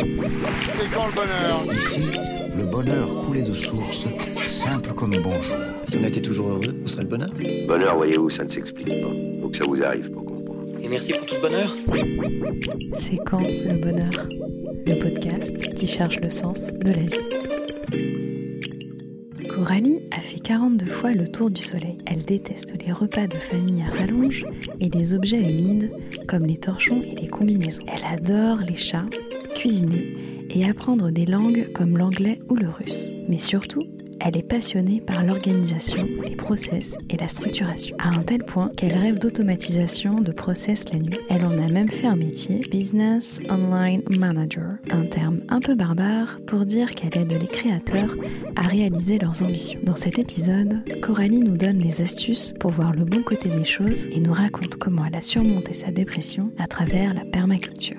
C'est quand le bonheur Ici, le bonheur coulait de source, simple comme bonjour. Si on était toujours heureux, on serait le bonheur. Bonheur, voyez-vous, ça ne s'explique pas. Faut que ça vous arrive pour comprendre. Et merci pour tout ce bonheur. C'est quand le bonheur? Le podcast qui cherche le sens de la vie. Coralie a fait 42 fois le tour du soleil. Elle déteste les repas de famille à rallonge et des objets humides comme les torchons et les combinaisons. Elle adore les chats, cuisiner et apprendre des langues comme l'anglais ou le russe. Mais surtout, elle est passionnée par l'organisation, les process et la structuration, à un tel point qu'elle rêve d'automatisation de process la nuit. Elle en a même fait un métier, Business Online Manager, un terme un peu barbare pour dire qu'elle aide les créateurs à réaliser leurs ambitions. Dans cet épisode, Coralie nous donne des astuces pour voir le bon côté des choses et nous raconte comment elle a surmonté sa dépression à travers la permaculture.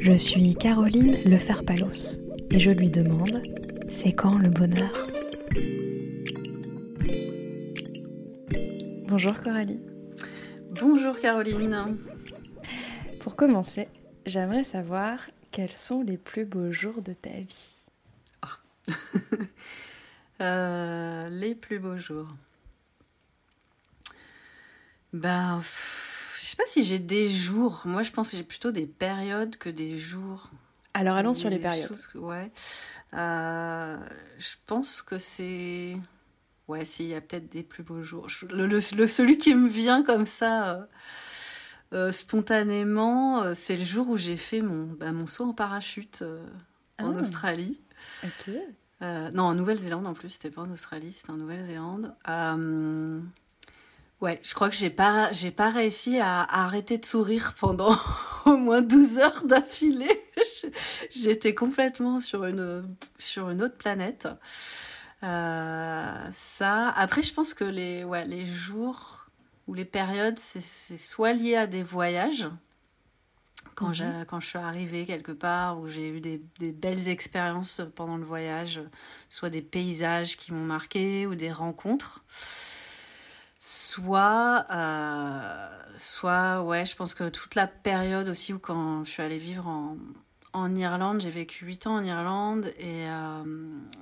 Je suis Caroline Leferpalos et je lui demande c'est quand le bonheur? Bonjour Coralie. Bonjour Caroline. Pour commencer, j'aimerais savoir quels sont les plus beaux jours de ta vie. Euh, les plus beaux jours. Ben, pff, sais pas si j'ai des jours. Moi, je pense que j'ai plutôt des périodes que des jours. Alors allons sur les Des périodes. choses ouais. Euh, je pense que c'est. Ouais, si, il y a peut-être des plus beaux jours. Je- Le, le- celui qui me vient comme ça, euh, euh, spontanément, euh, c'est le jour où j'ai fait mon, bah, mon saut en parachute euh, en Ah. Australie. Ok. Non, en Nouvelle-Zélande en plus, c'était pas en Australie, c'était en Nouvelle-Zélande. Ouais, je crois que j'ai pas, j'ai pas réussi à, à arrêter de sourire pendant au moins 12 heures d'affilée. Je- J'étais complètement sur une, sur une autre planète. Euh, ça. Après, je pense que les, ouais, les jours ou les périodes, c'est soit lié à des voyages. Quand, Mhm. j'ai- quand je suis arrivée quelque part où j'ai eu des, des belles expériences pendant le voyage, soit des paysages qui m'ont marqué ou des rencontres, soit, euh, soit ouais, je pense que toute la période aussi où quand je suis allée vivre en, en Irlande, j'ai vécu 8 ans en Irlande et, euh,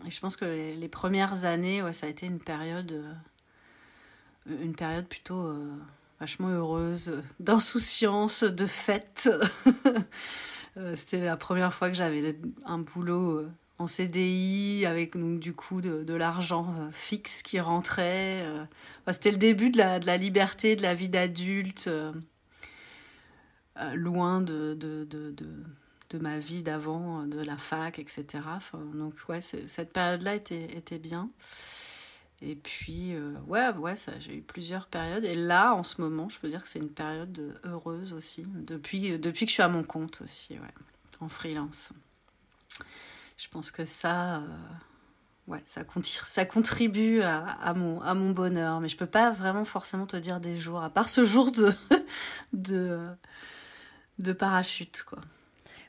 je pense que les, premières années, ouais, ça a été une période, euh, une période plutôt vachement heureuse, d'insouciance, de fête. C'était la première fois que j'avais un boulot en CDI avec donc, du coup de, l'argent euh, fixe qui rentrait. euh. C'était le début de la, liberté, de la vie d'adulte, euh, loin de, ma vie d'avant, de la fac, etc. Donc ouais, cette période-là était, bien. Et puis, ouais, ouais, ça, j'ai eu plusieurs périodes. Et là, en ce moment, je peux dire que c'est une période heureuse aussi, depuis, que je suis à mon compte aussi, en freelance. Je pense que ça, euh, ouais, ça, contribue à, mon, bonheur. Mais je peux pas vraiment forcément te dire des jours, à part ce jour de, de, parachute, quoi.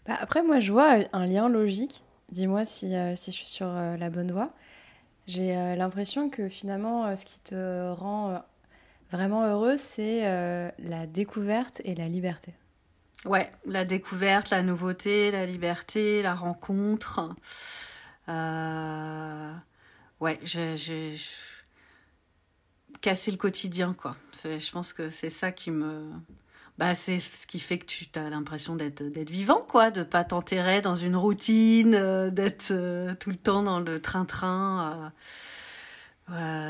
Bah, après, moi, je vois un lien logique. Dis-moi si, euh, si je suis sur euh, la bonne voie. J'ai l'impression que finalement, ce qui te rend vraiment heureuse, c'est la découverte et la liberté. Ouais, la découverte, la nouveauté, la liberté, la rencontre. Euh, Ouais, j'ai casser le quotidien, quoi. Je pense que c'est ça qui me... Bah, c'est ce qui fait que tu as l'impression d'être vivant, quoi, de pas t'enterrer dans une routine, euh, d'être euh, tout le temps dans le train-train.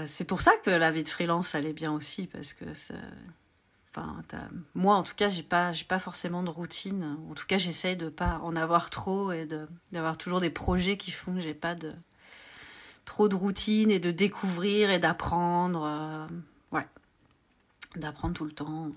c'est pour ça que la vie de freelance, elle est bien aussi, parce que ça... Enfin, moi, en tout cas, j'ai pas, j'ai pas forcément de routine. En tout cas, j'essaye de pas en avoir trop et de d'avoir toujours des projets qui font que j'ai pas de trop de routine et de découvrir et d'apprendre. euh, ouais, d'apprendre tout le temps.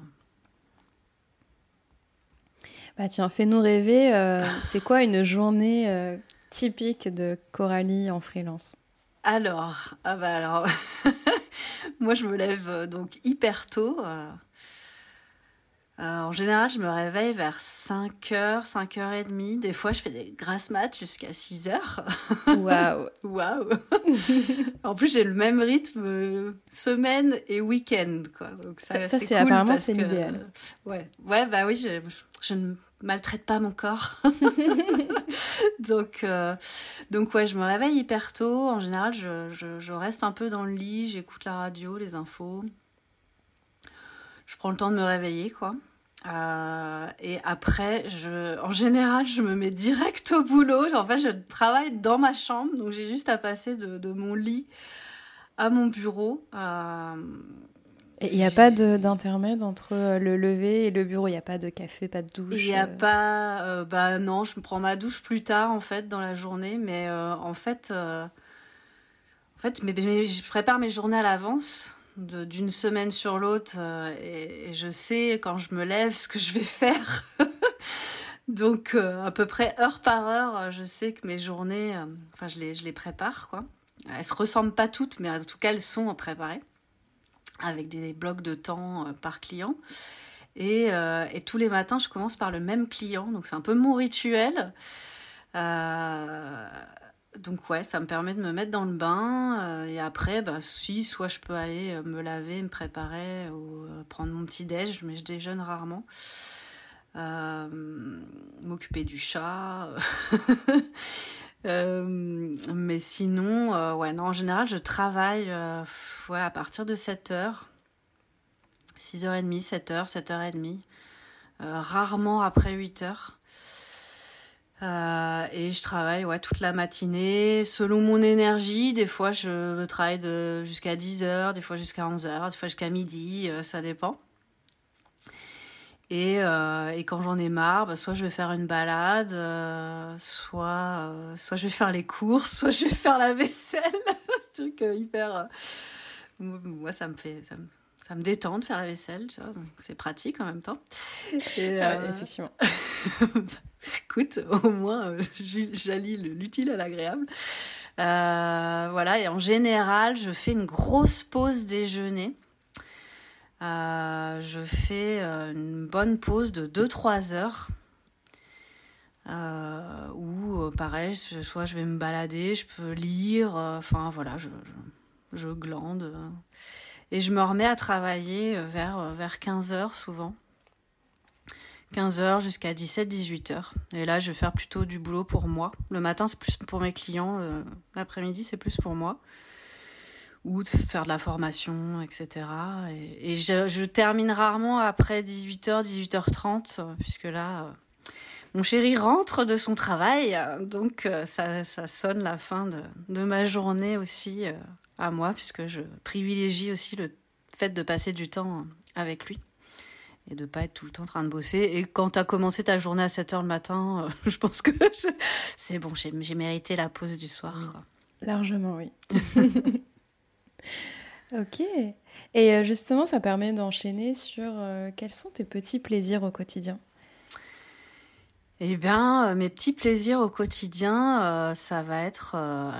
Bah tiens, fais-nous rêver. euh, c'est quoi une journée euh, typique de Coralie en freelance? Alors, ah bah alors, moi je me lève donc hyper tôt. Euh, Euh, en général, je me réveille vers 5h, 5h30. Des fois, je fais des grasses maths jusqu'à 6h. Waouh Waouh En plus, j'ai le même rythme euh, semaine et week-end. Quoi. Donc, ça, ça c'est apparemment c'est l'idéal. ouais. ouais, bah oui, je, je ne maltraite pas mon corps. donc, euh, donc ouais, je me réveille hyper tôt. En général, je, je, je reste un peu dans le lit, j'écoute la radio, les infos je prends le temps de me réveiller, quoi. Euh, et après, je, en général, je me mets direct au boulot. En fait, je travaille dans ma chambre, donc j'ai juste à passer de, de, mon lit à mon bureau. Euh, et il n'y a pas d'intermède entre le lever et le bureau? Il n'y a pas de café, pas de douche Il n'y a euh... pas... Euh, bah non, je me prends ma douche plus tard, en fait, dans la journée. Mais euh, en fait, en fait mais, mais, je prépare mes journées à l'avance d'une semaine sur l'autre euh, et, je sais quand je me lève ce que je vais faire. Donc euh, à peu près heure par heure, je sais que mes journées, euh, enfin je les, je les prépare quoi. Elles se ressemblent pas toutes, mais en tout cas elles sont préparées avec des blocs de temps par client. Et, tous les matins, je commence par le même client, donc c'est un peu mon rituel. Euh, donc ouais, ça me permet de me mettre dans le bain euh, et après, bah, si, soit je peux aller euh, me laver, me préparer ou euh, prendre mon petit déj, mais je déjeune rarement. M'occuper du chat. mais sinon, ouais, non, en général, je travaille ouais, à partir de 7h. 6h30, 7h, 7h30. rarement après 8h. Euh, et je travaille ouais, toute la matinée selon mon énergie. Des fois, je travaille jusqu'à 10 heures, des fois jusqu'à 11 heures, des fois jusqu'à midi, euh, ça dépend. Et, euh, et quand j'en ai marre, bah, soit je vais faire une balade, soit, soit je vais faire les courses, soit je vais faire la vaisselle. Un truc hyper. moi, ça me fait. Ça me, ça me détend de faire la vaisselle, tu vois, donc c'est pratique en même temps. Et, euh... effectivement. Écoute, au moins, euh, j'allie l'utile à l'agréable. Euh, voilà, et en général, je fais une grosse pause déjeuner. Je fais une bonne pause de 2-3 heures. Où, pareil, soit je vais me balader, je peux lire, enfin voilà, je, je, je glande. Et je me remets à travailler vers, vers 15 heures souvent. 15 heures jusqu'à 17, 18 heures. Et là, je vais faire plutôt du boulot pour moi. Le matin, c'est plus pour mes clients. L'après-midi, c'est plus pour moi. Ou de faire de la formation, etc. Et, je, termine rarement après 18h, 18h30, puisque là, mon chéri rentre de son travail. Donc, ça, ça sonne la fin de, de ma journée aussi à moi, puisque je privilégie aussi le fait de passer du temps avec lui et de pas être tout le temps en train de bosser. Et quand tu as commencé ta journée à 7 heures le matin, euh, je pense que c'est bon, j'ai mérité la pause du soir. Quoi. Largement, oui. ok. Et euh, justement, ça permet d'enchaîner sur euh, quels sont tes petits plaisirs au quotidien? Eh bien, euh, mes petits plaisirs au quotidien, euh, ça va être euh,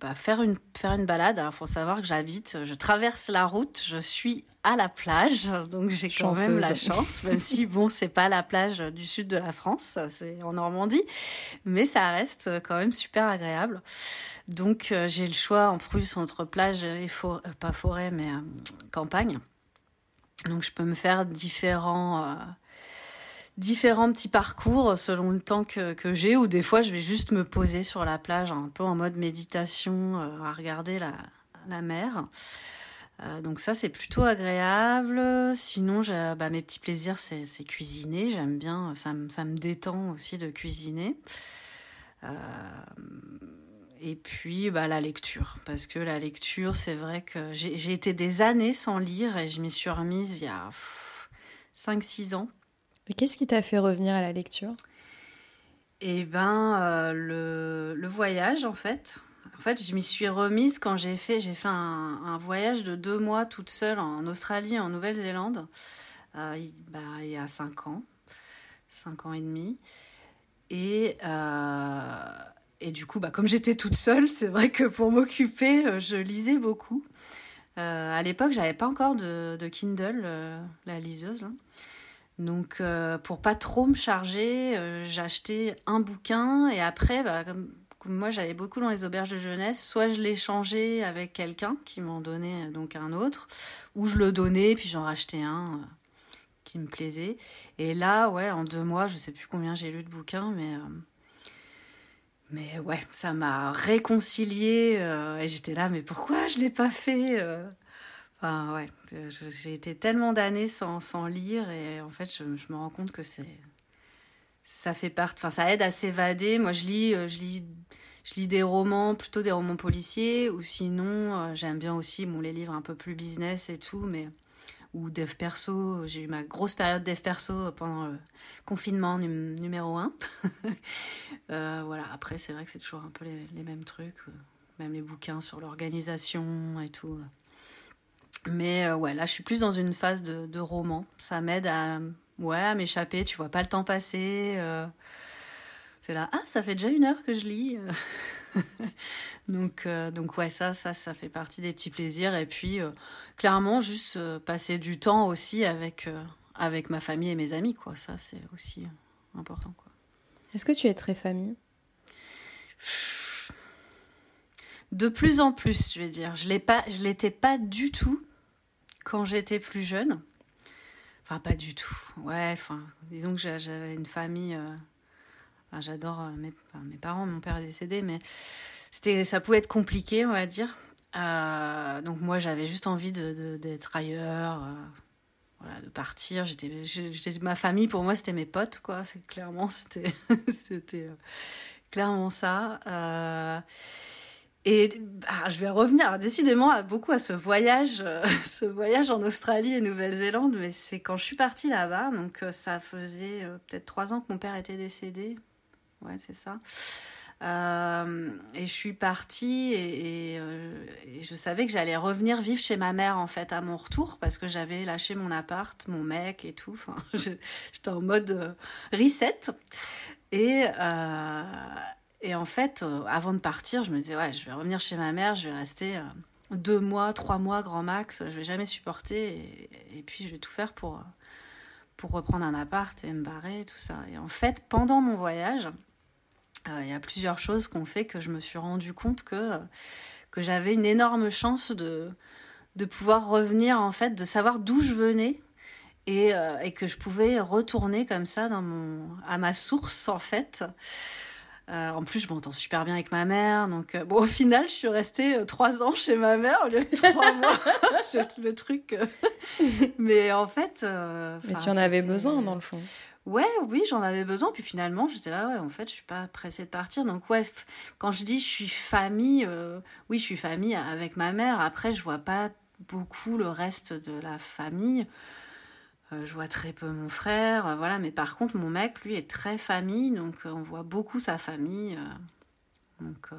bah, faire une faire une balade. Il faut savoir que j'habite, je traverse la route, je suis à la plage, donc j'ai quand même la chance, même si bon, c'est pas la plage du sud de la France, c'est en Normandie, mais ça reste quand même super agréable. Donc euh, j'ai le choix en plus entre plage et for pas forêt, mais campagne. Donc je peux me faire différents différents petits parcours selon le temps que, que j'ai, ou des fois je vais juste me poser sur la plage un peu en mode méditation, euh, à regarder la, la mer. Euh, donc ça c'est plutôt agréable. Sinon bah, mes petits plaisirs c'est cuisiner, j'aime bien, ça, ça me détend aussi de cuisiner. Euh, et puis bah, la lecture, parce que la lecture c'est vrai que j'ai été des années sans lire et je m'y suis remise il y a 5-6 ans. Qu'est-ce qui t'a fait revenir à la lecture? Eh ben, euh, le, voyage, en fait. En fait, je m'y suis remise quand j'ai fait, j'ai fait un, voyage de deux mois toute seule en Australie, en Nouvelle-Zélande, euh, il, bah, il y a cinq ans, cinq ans et demi. Et, euh, et du coup, bah, comme j'étais toute seule, c'est vrai que pour m'occuper, je lisais beaucoup. À l'époque, j'avais pas encore de, Kindle, la liseuse. Là. Donc, euh, pour pas trop me charger, euh, acheté un bouquin et après, bah, comme, moi j'allais beaucoup dans les auberges de jeunesse, soit je l'échangeais avec quelqu'un qui m'en donnait euh, donc un autre, ou je le donnais puis j'en rachetais un euh, qui me plaisait. Et là, ouais, en deux mois, je sais plus combien j'ai lu de bouquins, mais mais ouais, ça m'a réconcilié euh, et j'étais là, mais pourquoi je l'ai pas fait Ouais, euh, j'ai été tellement d'années sans, sans lire et en fait, je, me rends compte que c'est. Ça fait part. Enfin, ça aide à s'évader. Moi, je lis, euh, je lis. Je lis des romans, plutôt des romans policiers, ou sinon, euh, j'aime bien aussi bon, les livres un peu plus business et tout, mais ou dev perso. J'ai eu ma grosse période dev perso pendant le confinement num- numéro 1. voilà, après, c'est vrai que c'est toujours un peu les, les mêmes trucs, euh, même les bouquins sur l'organisation et tout. Mais euh, ouais, là, je suis plus dans une phase de, de roman. Ça m'aide à, ouais, à m'échapper. Tu vois pas le temps passer. euh. C'est là, ah, ça fait déjà une heure que je lis. euh. donc, euh, donc ouais, ça, ça, ça fait partie des petits plaisirs. Et puis, clairement, juste passer du temps aussi avec, avec ma famille et mes amis, quoi. Ça, c'est aussi important, quoi. Est-ce que tu es très famille? De plus en plus, je vais dire. Je l'ai pas, je l'étais pas du tout quand j'étais plus jeune. Enfin, pas du tout. Ouais, enfin, disons que j'a- j'avais une famille. euh, J'adore euh, mes, parents, mon père est décédé, mais c'était, ça pouvait être compliqué, on va dire. Euh, donc moi, j'avais juste envie de, d'être ailleurs, voilà, de partir. J'étais, ma famille pour moi, c'était mes potes, quoi. C'est clairement, c'était, c'était clairement ça. Et ah, je vais revenir décidément à, beaucoup à ce voyage, euh, ce voyage en Australie et Nouvelle-Zélande, mais c'est quand je suis partie là-bas, donc euh, ça faisait euh, peut-être trois ans que mon père était décédé. Ouais, c'est ça. Et je suis partie et, et, je savais que j'allais revenir vivre chez ma mère en fait à mon retour parce que j'avais lâché mon appart, mon mec et tout. Enfin, j'étais en mode reset. Et, et en fait, euh, avant de partir, je me disais, ouais, je vais revenir chez ma mère, je vais rester euh, deux mois, trois mois, grand max, je vais jamais supporter. Et, puis, je vais tout faire pour, euh, pour reprendre un appart et me barrer, tout ça. Et en fait, pendant mon voyage, il y a plusieurs choses qui ont fait que je me suis rendu compte que, que j'avais une énorme chance de, de pouvoir revenir, en fait, de savoir d'où je venais et, et que je pouvais retourner comme ça dans mon, à ma source, en fait. Euh, en plus, je m'entends super bien avec ma mère. Donc, euh, bon, au final, je suis restée euh, trois ans chez ma mère au lieu de trois mois. C'est le truc. Mais en fait. euh, Mais tu en avais besoin dans le fond. Ouais, oui, j'en avais besoin. Puis finalement, j'étais là, ouais, en fait, je suis pas pressée de partir. Donc, ouais, quand je dis je suis famille, oui, je suis famille avec ma mère. Après, je vois pas beaucoup le reste de la famille. Euh, je vois très peu mon frère, euh, voilà. Mais par contre, mon mec, lui, est très famille. Donc, euh, on voit beaucoup sa famille. donc,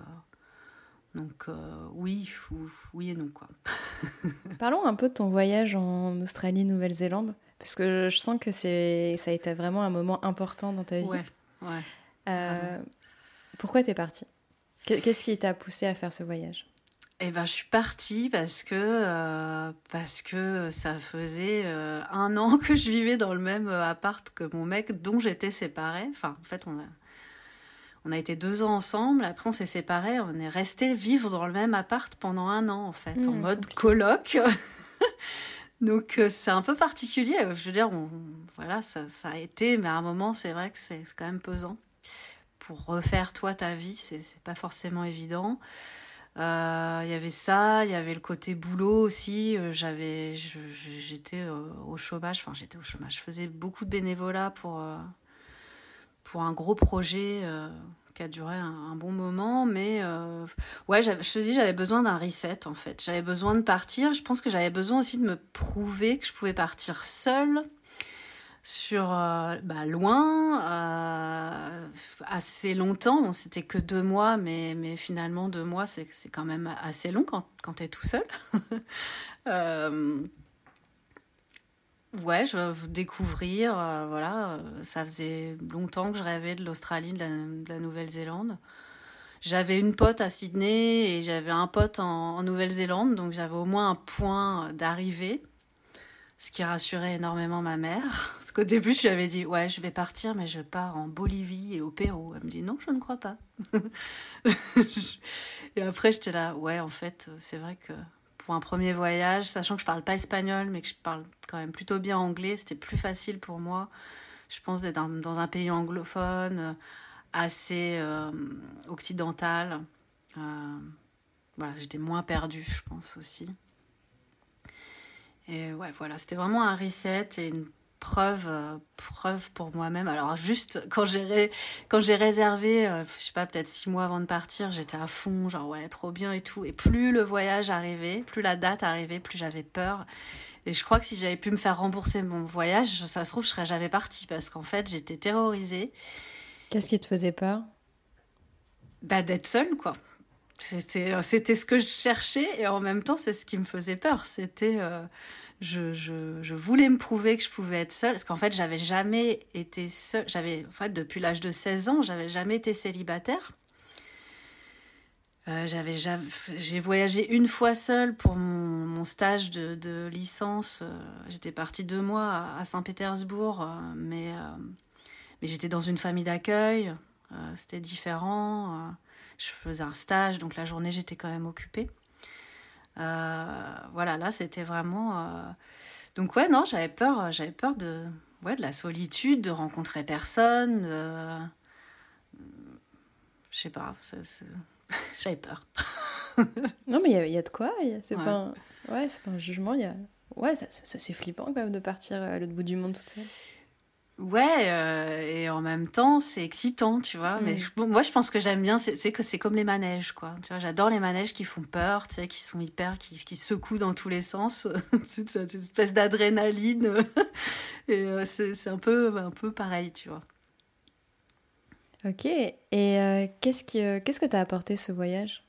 donc oui, ou- oui et non, quoi. Parlons un peu de ton voyage en Australie, Nouvelle-Zélande, parce que je, sens que c'est, ça a été vraiment un moment important dans ta vie. Ouais, ouais. Euh, pourquoi t'es partie? Qu'est- Qu'est-ce qui t'a poussé à faire ce voyage? Eh ben, je suis partie parce que euh, parce que ça faisait euh, un an que je vivais dans le même euh, appart que mon mec dont j'étais séparée. Enfin, en fait, on a on a été deux ans ensemble. Après, on s'est séparés. On est resté vivre dans le même appart pendant un an, en fait, en Mmh, mode compliqué. coloc. Donc c'est un peu particulier. Je veux dire, on, voilà, ça, ça a été, mais à un moment, c'est vrai que c'est quand même pesant. Pour refaire toi ta vie, c'est pas forcément évident. Euh, Il y avait ça, il y avait le côté boulot aussi. Euh, J'avais, j'étais euh, au chômage. Enfin, j'étais au chômage. Je faisais beaucoup de bénévolat pour pour un gros projet qui a duré un, bon moment. Mais ouais, je te dis, j'avais besoin d'un reset en fait. J'avais besoin de partir. Je pense que j'avais besoin aussi de me prouver que je pouvais partir seule sur euh, bah, loin, euh, assez longtemps. Bon, c'était que deux mois, mais, mais finalement, deux mois, c'est quand même assez long quand, quand tu es tout seul. Euh, ouais, je découvrir. voilà, ça faisait longtemps que je rêvais de l'Australie, de la, de la Nouvelle-Zélande. J'avais une pote à Sydney et j'avais un pote en, en Nouvelle-Zélande, donc j'avais au moins un point d'arrivée. Ce qui rassurait énormément ma mère. Parce qu'au début, je lui avais dit, ouais, je vais partir, mais je pars en Bolivie et au Pérou. Elle me dit, non, je ne crois pas. et après, j'étais là, ouais, en fait, c'est vrai que pour un premier voyage, sachant que je parle pas espagnol, mais que je parle quand même plutôt bien anglais, c'était plus facile pour moi, je pense, d'être dans, un pays anglophone, assez euh, occidental. Euh, voilà, j'étais moins perdue, je pense aussi. Et ouais, voilà, c'était vraiment un reset et une preuve, euh, preuve pour moi-même. Alors juste quand j'ai quand j'ai réservé, euh, je sais pas, peut-être six mois avant de partir, j'étais à fond, genre ouais, trop bien et tout. Et plus le voyage arrivait, plus la date arrivait, plus j'avais peur. Et je crois que si j'avais pu me faire rembourser mon voyage, ça se trouve, je serais jamais partie parce qu'en fait, j'étais terrorisée. Qu'est-ce qui te faisait peur? Bah d'être seule, quoi. C'était, euh, c'était ce que je cherchais et en même temps, c'est ce qui me faisait peur. C'était, euh, je, je, je, voulais me prouver que je pouvais être seule parce qu'en fait, j'avais jamais été seule. J'avais, en fait, depuis l'âge de 16 ans, j'avais jamais été célibataire. Euh, j'avais j'ai voyagé une fois seule pour mon, stage de, licence. J'étais partie deux mois à, à Saint-Pétersbourg, mais, mais j'étais dans une famille d'accueil. C'était différent je faisais un stage, donc la journée j'étais quand même occupée. Euh, voilà, là c'était vraiment. Euh, donc ouais, non, j'avais peur, j'avais peur de, ouais, de la solitude, de rencontrer personne. Je sais pas, j'avais peur. non, mais il y, a de quoi. C'est ouais. pas, un... ouais, pas un jugement. Y a... Ouais, ça, ça c'est flippant quand même de partir à l'autre bout du monde toute seule. Ouais, euh, et en même temps, c'est excitant, tu vois. Mais mm. moi, je pense que j'aime bien, c'est que c'est comme les manèges, quoi. Tu vois, j'adore les manèges qui font peur, tu sais, qui sont hyper, qui, qui secouent dans tous les sens. c'est cette espèce d'adrénaline. et euh, c'est un peu, un peu pareil, tu vois. Ok. Et euh, qu'est-ce qui, qu'est-ce que t'as apporté ce voyage?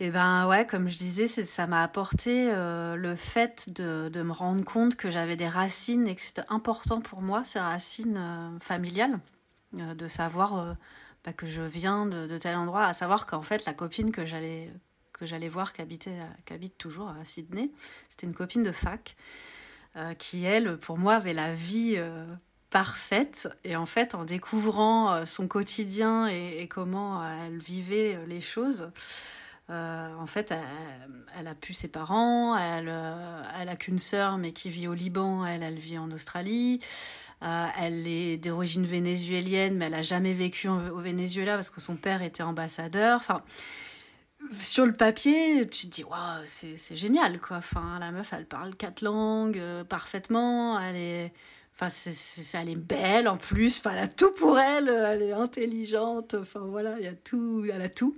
Et ben ouais, comme je disais, ça m'a apporté euh, le fait de, me rendre compte que j'avais des racines et que c'était important pour moi, ces racines euh, familiales, euh, de savoir bah, que je viens de, tel endroit, à savoir qu'en fait la copine que j'allais que j'allais voir qui, habite toujours à Sydney, c'était une copine de fac qui elle, pour moi, avait la vie parfaite et en fait en découvrant son quotidien et comment elle vivait les choses. Euh, en fait, elle, elle, a pu ses parents, elle, euh, elle a qu'une sœur, mais qui vit au Liban, elle, elle vit en Australie. Euh, elle est d'origine vénézuélienne, mais elle a jamais vécu au Venezuela parce que son père était ambassadeur. Enfin, sur le papier, tu te dis, waouh, c'est génial, quoi. Enfin, la meuf, elle parle quatre langues parfaitement, elle est. Enfin, elle est belle en plus. Enfin, elle a tout pour elle. Elle est intelligente. Enfin, voilà, il y a tout. Elle a tout.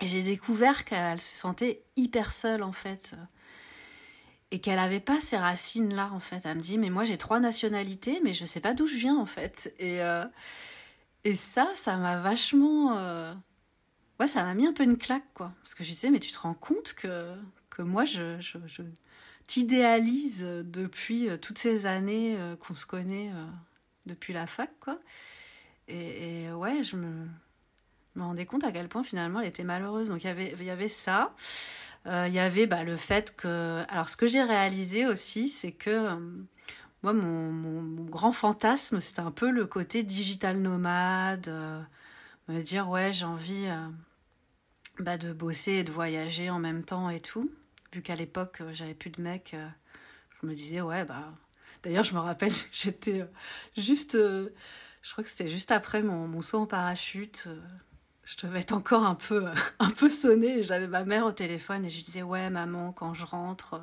J'ai découvert qu'elle se sentait hyper seule en fait. Et qu'elle n'avait pas ces racines-là en fait. Elle me dit, mais moi j'ai trois nationalités, mais je sais pas d'où je viens en fait. Et, euh, et ça, ça m'a vachement. Euh... Ouais, ça m'a mis un peu une claque quoi. Parce que je disais, mais tu te rends compte que, que moi je, je, t'idéalise depuis euh, toutes ces années qu'on se connaît depuis la fac quoi. Et ouais, je me me rendais compte à quel point finalement elle était malheureuse. Donc il y avait, il y avait ça. Euh, il y avait bah, le fait que... Alors ce que j'ai réalisé aussi, c'est que euh, moi, mon, mon, grand fantasme, c'était un peu le côté digital nomade. Euh, me dire, ouais, j'ai envie bah, de bosser et de voyager en même temps et tout. Vu qu'à l'époque, j'avais plus de mec, je me disais, ouais, bah... D'ailleurs, je me rappelle, j'étais juste... je crois que c'était juste après mon saut en parachute je devais être encore un peu, un peu sonnée. J'avais ma mère au téléphone et je lui disais Ouais, maman, quand je rentre,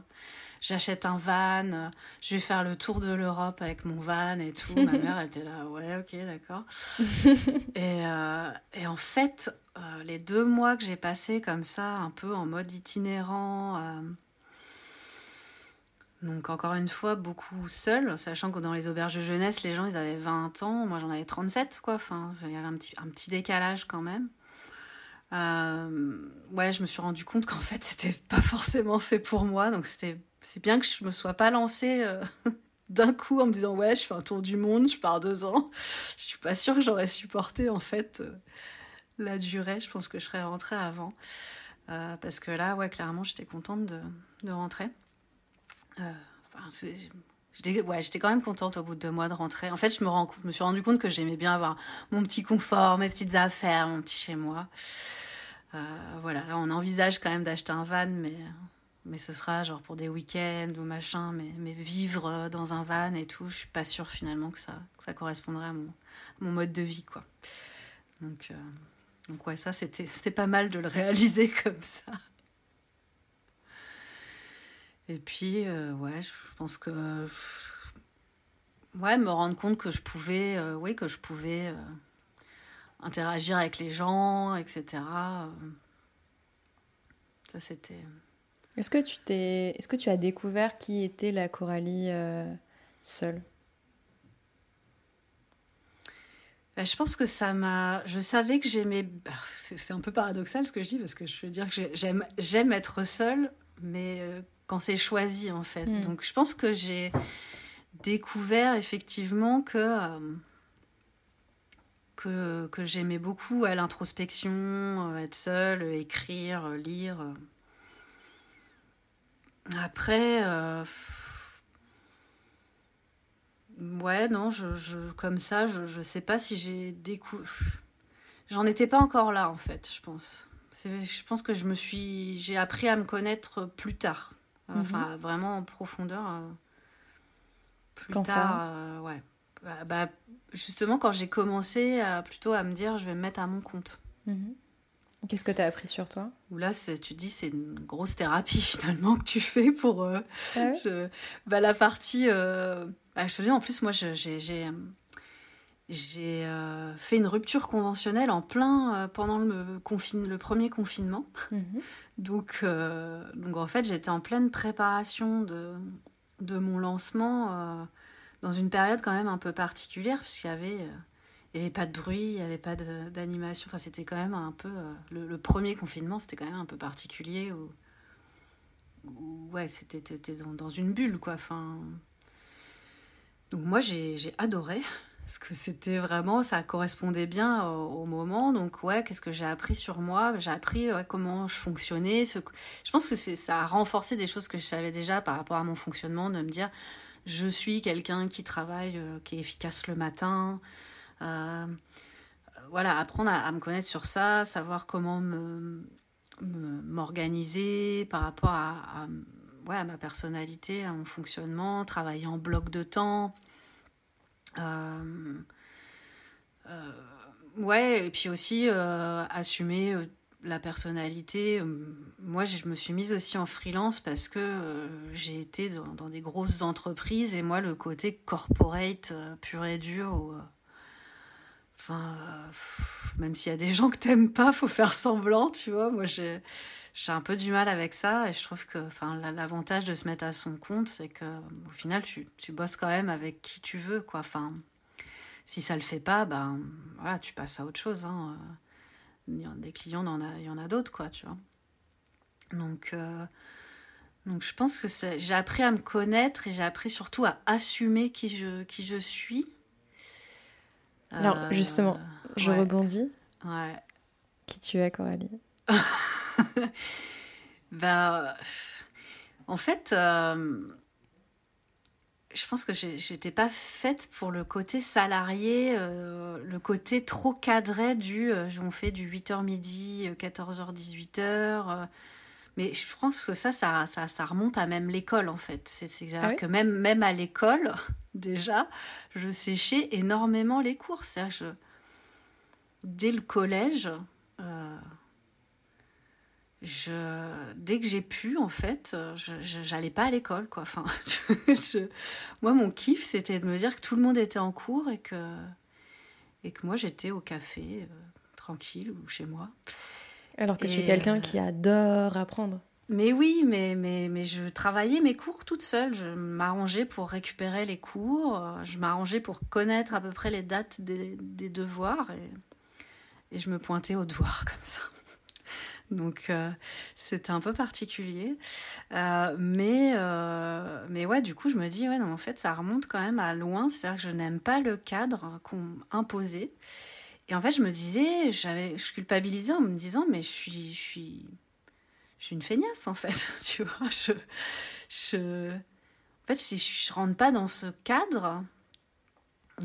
j'achète un van, je vais faire le tour de l'Europe avec mon van et tout. ma mère, elle était là Ouais, ok, d'accord. et, euh, et en fait, euh, les deux mois que j'ai passé comme ça, un peu en mode itinérant, euh, donc encore une fois, beaucoup seul, sachant que dans les auberges de jeunesse, les gens, ils avaient 20 ans, moi j'en avais 37, quoi. Enfin, il y avait un petit, un petit décalage quand même. Euh, ouais, je me suis rendu compte qu'en fait, c'était pas forcément fait pour moi. Donc c'est bien que je me sois pas lancée euh, d'un coup en me disant ouais, je fais un tour du monde, je pars deux ans. Je suis pas sûre que j'aurais supporté en fait euh, la durée. Je pense que je serais rentrée avant. Parce que là, ouais, clairement, j'étais contente de, de rentrer. Euh, j'étais ouais, quand même contente au bout de deux mois de rentrer. En fait, je me, rends, me suis rendu compte que j'aimais bien avoir mon petit confort, mes petites affaires, mon petit chez moi. Euh, voilà, on envisage quand même d'acheter un van, mais, mais ce sera genre pour des week-ends ou machin. Mais, mais vivre euh, dans un van et tout, je suis pas sûre finalement que ça, que ça correspondrait à mon, mon mode de vie, quoi. Donc, euh, donc ouais, ça, c'était pas mal de le réaliser comme ça. Et puis, euh, ouais, je pense que. Ouais, me rendre compte que je pouvais, euh, oui, que je pouvais euh, interagir avec les gens, etc. Ça, c'était. Est-ce que tu t'es, est-ce que tu as découvert qui était la Coralie seule? Bah, je pense que ça m'a. Je savais que j'aimais. Bah, c'est un peu paradoxal ce que je dis parce que je veux dire que j'aime, j'aime être seule, mais quand c'est choisi en fait. Hmm. Donc je pense que j'ai découvert effectivement que euh, que, que j'aimais beaucoup à l'introspection, euh, être seule, écrire, lire. Après, euh, ouais, non, je, je, comme ça, je, je sais pas si j'ai découvert. J'en étais pas encore là en fait, je pense. Je pense que je me suis, j'ai appris à me connaître plus tard. Mhm. Enfin, vraiment en profondeur. Euh, plus tard, ça euh, ouais. Bah, bah, justement, quand j'ai commencé à, plutôt à me dire, je vais me mettre à mon compte. Mhm. Qu'est-ce que tu as appris sur toi? Ou là, tu dis, c'est une grosse thérapie finalement que tu fais pour euh, ah bah, la partie. Bah, je te dis, en plus, moi, j'ai j'ai euh, fait une rupture conventionnelle en plein euh, pendant le, confine, le premier confinement. Mhm. donc, euh, donc, en fait, j'étais en pleine préparation de, de mon lancement dans une période quand même un peu particulière, puisqu'il y avait, il avait pas de bruit, il n'y avait pas d'animation. Enfin, c'était quand même un peu. Le, premier confinement, c'était quand même un peu particulier. Où, ouais, c'était dans, dans, une bulle, quoi. Enfin, donc, moi, j'ai adoré parce que c'était vraiment, ça correspondait bien au, moment. Donc, ouais, qu'est-ce que j'ai appris sur moi? J'ai appris comment je fonctionnais. Je pense que ça a renforcé des choses que je savais déjà par rapport à mon fonctionnement, de me dire, je suis quelqu'un qui travaille, euh, qui est efficace le matin. Euh, voilà, apprendre à, me connaître sur ça, savoir comment me, m'organiser par rapport à, à ma personnalité, à mon fonctionnement, travailler en bloc de temps. Euh, euh, ouais, et puis aussi euh, assumer la personnalité. Moi, je me suis mise aussi en freelance parce que j'ai été dans, des grosses entreprises et moi, le côté corporate pur et dur, enfin, même s'il y a des gens que t'aimes pas, faut faire semblant, tu vois. Moi, j'ai j'ai un peu du mal avec ça et je trouve que enfin l'avantage de se mettre à son compte c'est que au final tu, tu bosses quand même avec qui tu veux quoi. Enfin si ça le fait pas ben voilà tu passes à autre chose hein. des clients il y en a il y en a d'autres quoi tu vois. Donc euh, donc je pense que j'ai appris à me connaître et j'ai appris surtout à assumer qui je qui je suis. Alors euh, justement je rebondis. Ouais. Qui tu es Coralie? ben, en fait, euh, je pense que j'étais pas faite pour le côté salarié, euh, le côté trop cadré du euh, on fait du 8h midi, 14h, 18h. mais je pense que ça, ça, ça, ça remonte à même l'école en fait. C'est-à-dire ah que même, même à l'école, déjà, je séchais énormément les cours. Je, dès le collège, je, dès que j'ai pu, en fait, je j'allais pas à l'école, quoi. Enfin, moi, mon kiff, c'était de me dire que tout le monde était en cours et que, et que moi, j'étais au café, euh, tranquille, ou chez moi. Alors que tu es quelqu'un qui adore apprendre. Mais oui, mais, mais, mais je travaillais mes cours toute seule. Je m'arrangeais pour récupérer les cours. Je m'arrangeais pour connaître à peu près les dates des, des devoirs. Et, et je me pointais aux devoirs comme ça. Donc euh, c'était un peu particulier. Euh, mais, euh, mais ouais, du coup, je me dis, ouais, non, en fait, ça remonte quand même à loin. C'est-à-dire que je n'aime pas le cadre qu'on imposait. Et en fait, je me disais, j'avais, je culpabilisais en me disant, mais je suis, je suis, je suis une feignasse, en fait. tu vois, je, je, En fait, si je rentre pas dans ce cadre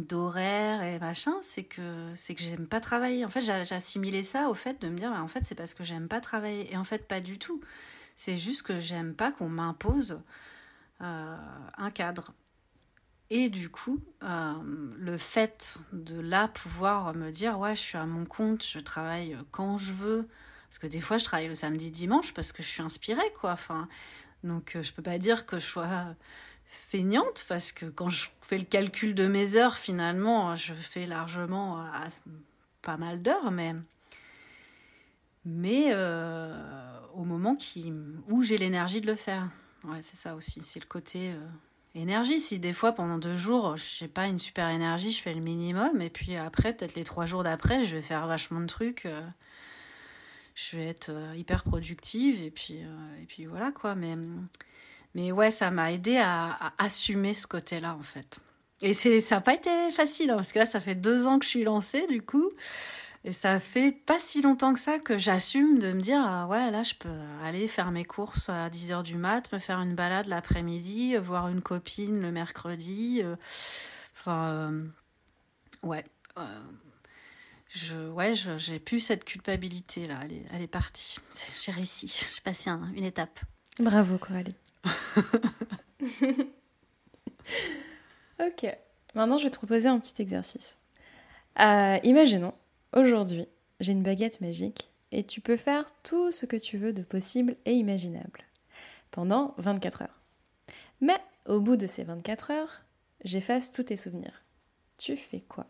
d'horaire et machin, c'est que c'est que j'aime pas travailler. En fait, j'ai assimilé ça au fait de me dire, bah, en fait, c'est parce que j'aime pas travailler. Et en fait, pas du tout. C'est juste que j'aime pas qu'on m'impose euh, un cadre. Et du coup, euh, le fait de là pouvoir me dire, ouais, je suis à mon compte, je travaille quand je veux. Parce que des fois, je travaille le samedi, dimanche parce que je suis inspirée, quoi. Enfin, donc, euh, je peux pas dire que je sois feignante parce que quand je fais le calcul de mes heures, finalement, je fais largement pas mal d'heures, mais mais au moment qui, où j'ai l'énergie de le faire. Ouais, c'est ça aussi. C'est le côté euh, énergie. Si des fois, pendant deux jours, je n'ai pas une super énergie, je fais le minimum. Et puis après, peut-être les trois jours d'après, je vais faire vachement de trucs. Euh, je vais être euh, hyper productive. Et puis, et puis voilà quoi. Mais, mais ouais, ça m'a aidé à, assumer ce côté-là en fait. Et ça n'a pas été facile, hein, parce que là, ça fait deux ans que je suis lancée, du coup. Et ça fait pas si longtemps que ça que j'assume de me dire ah ouais là je peux aller faire mes courses à 10h du mat, me faire une balade l'après-midi, voir une copine le mercredi. Euh, enfin euh, ouais. Euh, je, ouais, j'ai plus cette culpabilité là, elle est, elle est partie. J'ai réussi, j'ai passé une étape. Bravo Coralie. ok, maintenant je vais te proposer un petit exercice. imaginons Aujourd'hui, j'ai une baguette magique et tu peux faire tout ce que tu veux de possible et imaginable pendant 24 heures. Mais au bout de ces 24 heures, j'efface tous tes souvenirs. Tu fais quoi?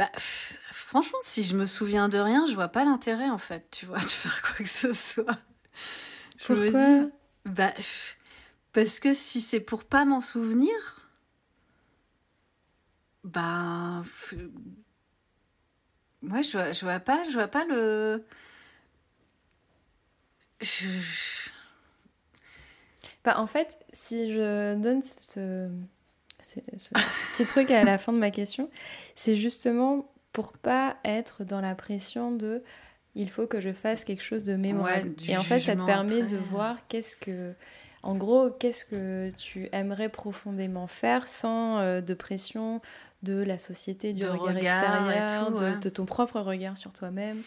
Bah, franchement, si je me souviens de rien, je vois pas l'intérêt en fait, tu vois, de faire quoi que ce soit. Je me dis, bah, parce que si c'est pour pas m'en souvenir, ben. Moi, je vois, je vois pas, je vois pas le. Bah, en fait, si je donne ce petit truc à la fin de ma question, c'est justement pour pas être dans la pression de il faut que je fasse quelque chose de mémorable. Et en fait, ça te permet de voir qu'est-ce que en gros, qu'est-ce que tu aimerais profondément faire sans euh, de pression de la société, du regard, extérieur, de, ton propre regard sur toi-même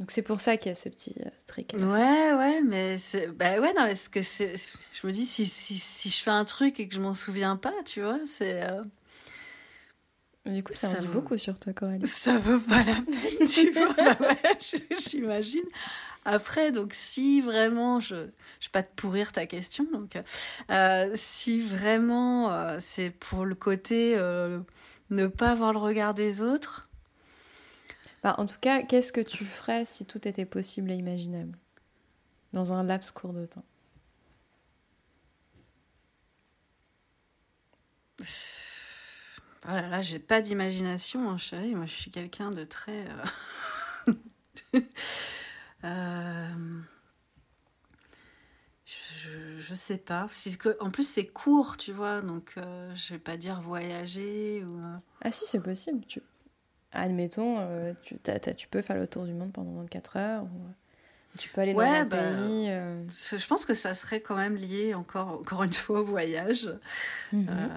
donc c'est pour ça qu'il y a ce petit euh, trick. Ouais, ouais, mais c'est... Bah ouais, non, parce que c'est... Je me dis, si, si, si je fais un truc et que je m'en souviens pas, tu vois, c'est... Euh, du coup, ça, ça en dit beaucoup sur toi, Coralie. Ça vaut pas la peine, tu vois. bah ouais, j'imagine. Après, donc si vraiment, je ne vais pas te pourrir ta question, donc euh, si vraiment euh, c'est pour le côté ne pas avoir le regard des autres. Bah, en tout cas, qu'est-ce que tu ferais si tout était possible et imaginable dans un laps court de temps? Oh là là, j'ai pas d'imagination, hein, chérie. Moi, je suis quelqu'un de très. Euh, je, je, sais pas. En plus, c'est court, tu vois, donc euh, je vais pas dire voyager ou. Euh. Ah si, c'est possible. Tu... Admettons, tu, tu peux faire le tour du monde pendant 24 heures. Ou... Tu peux aller dans un bah, pays. Je pense que ça serait quand même lié encore, encore une fois au voyage. Mhm.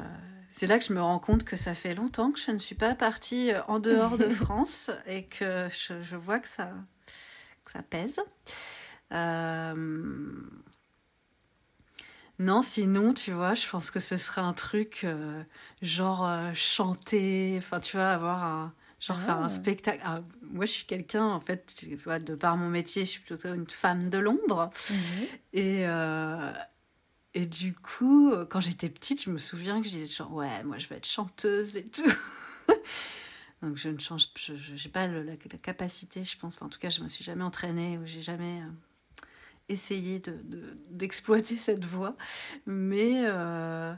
c'est là que je me rends compte que ça fait longtemps que je ne suis pas partie en dehors de France et que je, je vois que ça, ça pèse. Euh, non, sinon, tu vois, je pense que ce serait un truc euh, genre euh, chanter, enfin, tu vois, avoir un. Genre faire un ah. spectacle. Ah, moi, je suis quelqu'un, en fait, tu vois, de par mon métier, je suis plutôt une femme de l'ombre. Mhm. Et, et du coup, quand j'étais petite, je me souviens que je disais genre, ouais, moi, je vais être chanteuse et tout. Donc je ne change, je n'ai pas la, capacité, je pense. en tout cas, je me suis jamais entraînée ou j'ai jamais euh, essayé de, d'exploiter cette voie. Mais euh,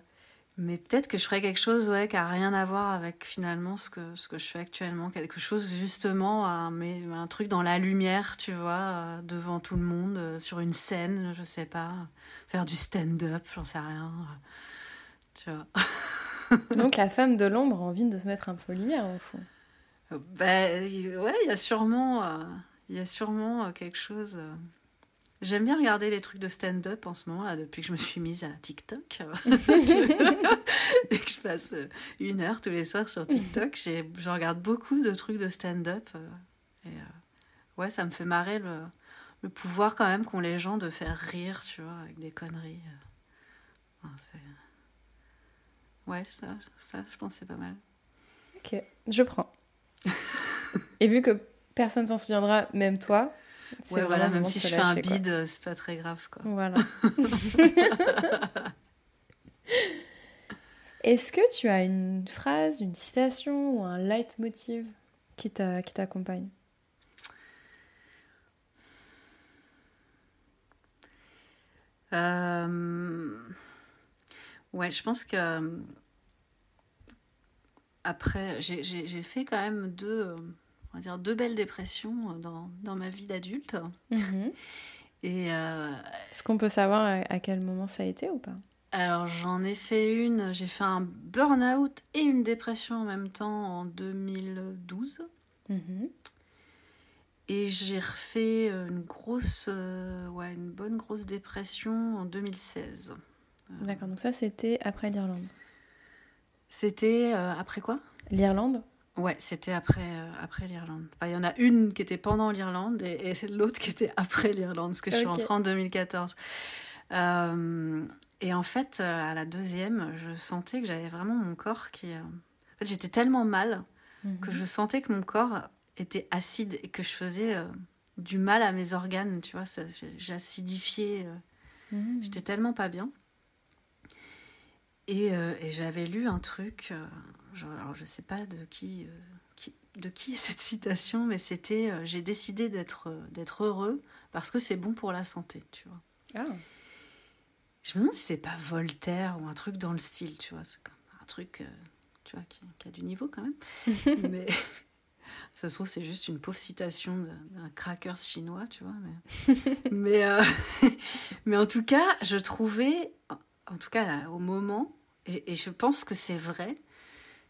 mais peut-être que je ferais quelque chose ouais, qui n'a rien à voir avec finalement ce que, ce que je fais actuellement. Quelque chose justement, un, mais, un truc dans la lumière, tu vois, euh, devant tout le monde, sur une scène, je sais pas. Faire du stand-up, j'en sais rien. tu vois. Donc la femme de l'ombre a envie de se mettre un peu lumière au fond. Ben ouais, il y a sûrement, euh, y a sûrement euh, quelque chose. J'aime bien regarder les trucs de stand-up en ce moment, là, depuis que je me suis mise à TikTok. et que je passe euh, une heure tous les soirs sur TikTok, je regarde beaucoup de trucs de stand-up. euh, Et euh, ouais, ça me fait marrer le, le pouvoir quand même qu'ont les gens de faire rire, tu vois, avec des conneries. Enfin, ouais, ça, ça, je pense c'est pas mal. Ok, je prends. Et vu que personne s'en souviendra, même toi, Ouais, voilà, même si je fais un lâcher, bide, euh, c'est pas très grave, quoi. Voilà. Est-ce que tu as une phrase, une citation ou un leitmotiv qui t'a- qui t'accompagne? Euh, Ouais, je pense que euh, après, j'ai fait quand même deux, euh, on va dire deux belles dépressions euh, dans, dans ma vie d'adulte. Et euh, Est-ce qu'on peut savoir à, à quel moment ça a été ou pas? Alors j'en ai fait une, j'ai fait un burn-out et une dépression en même temps en 2012. Et j'ai refait euh, une grosse, euh, ouais, une bonne grosse dépression en 2016. D'accord, donc ça c'était après l'Irlande. C'était euh, après quoi? L'Irlande? Ouais, c'était après, euh, après l'Irlande. Enfin, il y en a une qui était pendant l'Irlande et, et l'autre qui était après l'Irlande, parce que je suis rentrée en 2014. Euh, et en fait, euh, à la deuxième, je sentais que j'avais vraiment mon corps qui... En fait, j'étais tellement mal que je sentais que mon corps était acide et que je faisais euh, du mal à mes organes, tu vois. J'acidifiais... Mhm. J'étais tellement pas bien. Et, euh, et j'avais lu un truc, euh, genre, alors je sais pas de qui, euh, qui- de qui est cette citation, mais c'était j'ai décidé d'être d'être heureux parce que c'est bon pour la santé, tu vois. Ah. Je me demande si c'est pas Voltaire ou un truc dans le style, tu vois. C'est un truc, tu vois, qui, qui a du niveau quand même. mais ça se trouve, c'est juste une pauvre citation d'un crackers chinois, tu vois. Mais, mais, mais en tout cas, je trouvais, en tout cas au moment, et, et je pense que c'est vrai,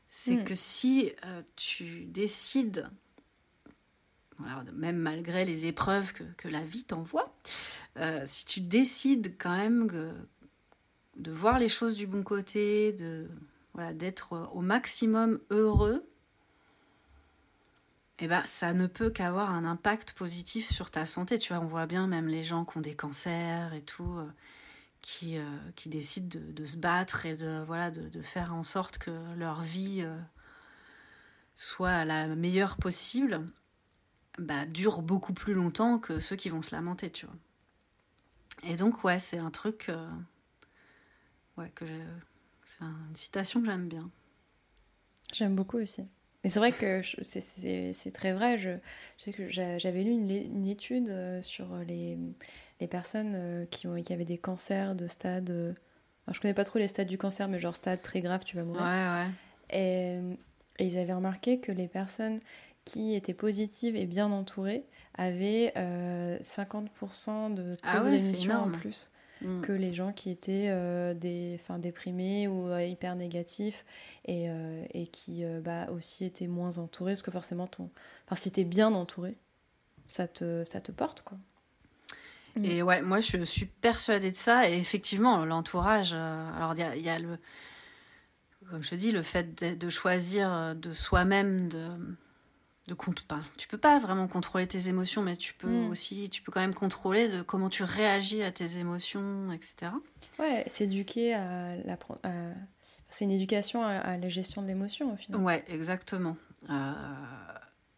c'est Mm. que si euh, tu décides, voilà, même malgré les épreuves que, que la vie t'envoie, euh, si tu décides quand même que- de voir les choses du bon côté, de voilà, d'être au maximum heureux, eh ben, ça ne peut qu'avoir un impact positif sur ta santé. Tu vois, on voit bien même les gens qui ont des cancers et tout, euh, qui, euh, qui décident de, se battre et de, voilà, de, de faire en sorte que leur vie euh, soit la meilleure possible, bah, dure beaucoup plus longtemps que ceux qui vont se lamenter, tu vois. Et donc, ouais, c'est un truc. euh, ouais, que C'est un- une citation que j'aime bien. J'aime beaucoup aussi. Mais c'est vrai que c'est- très vrai. Je, je sais que j'a- j'avais lu une, une étude euh, sur les, les personnes euh, qui, ont, qui avaient des cancers de stade. euh, alors je connais pas trop les stades du cancer, mais genre stade très grave, tu vas Ouais, mourir. ouais. Et, et ils avaient remarqué que les personnes qui étaient positives et bien entourées avaient euh, 50% de taux Ah de ouais, en plus Mm. que les gens qui étaient euh, des, enfin, déprimés ou euh, hyper négatifs et, euh, et qui euh, bah, aussi étaient moins entourés parce que forcément ton enfin si t'es bien entouré ça te ça te porte quoi Et ouais, moi je suis persuadée de ça. Et effectivement, l'entourage, euh, alors il y a, il y a le. Comme je te dis, le fait de, de choisir de soi-même, de. De compte, pas. Tu peux pas vraiment contrôler tes émotions, mais tu peux Mm. aussi. Tu peux quand même contrôler de comment tu réagis à tes émotions, etc. ouais s'éduquer à la à- c'est une éducation à, à la gestion de l'émotion au final Ouais, exactement. Euh,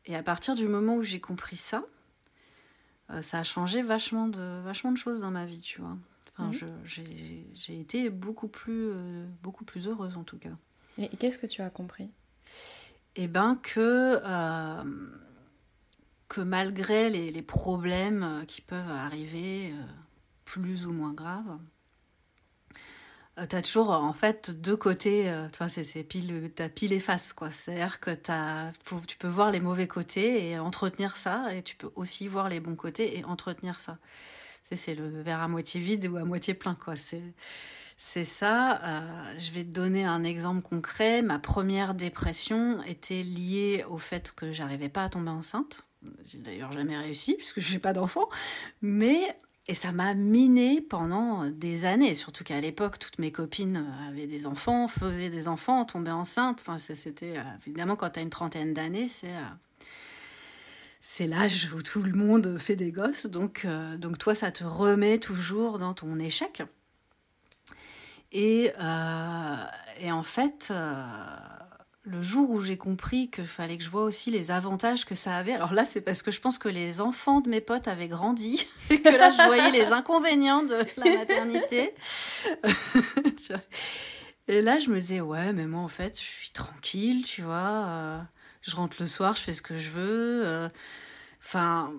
et à partir du moment où j'ai compris ça, euh, ça a changé vachement de, vachement de choses dans ma vie, tu vois. Enfin, je- j'ai j'ai été beaucoup plus, euh, beaucoup plus heureuse en tout cas. et, et qu'est-ce que tu as compris? Eh ben que, euh, que malgré les, les problèmes euh, qui peuvent arriver, euh, plus ou moins graves, tu as toujours en fait deux côtés, euh, tu c'est pile, t'as pile et face, quoi. C'est-à-dire que tu peux voir les mauvais côtés et entretenir ça, et tu peux aussi voir les bons côtés et entretenir ça. C'est c'est le verre à moitié vide ou à moitié plein, quoi. C'est c'est ça. Euh, je vais te donner un exemple concret. Ma première dépression était liée au fait que j'arrivais pas à tomber enceinte. J'ai d'ailleurs jamais réussi puisque je n'ai pas d'enfant. Mais et ça m'a miné pendant des années, surtout qu'à l'époque, toutes mes copines avaient des enfants, faisaient des enfants, tombaient enceintes. Enfin, c'était évidemment quand tu as une trentaine d'années, c'est c'est l'âge où tout le monde fait des gosses, donc, donc toi, ça te remet toujours dans ton échec. Et, et en fait, le jour où j'ai compris qu'il fallait que je vois aussi les avantages que ça avait, alors là c'est parce que je pense que les enfants de mes potes avaient grandi et que là je voyais les inconvénients de la maternité. et là je me disais ouais mais moi en fait je suis tranquille, tu vois, euh, je rentre le soir, je fais ce que je veux. Euh, enfin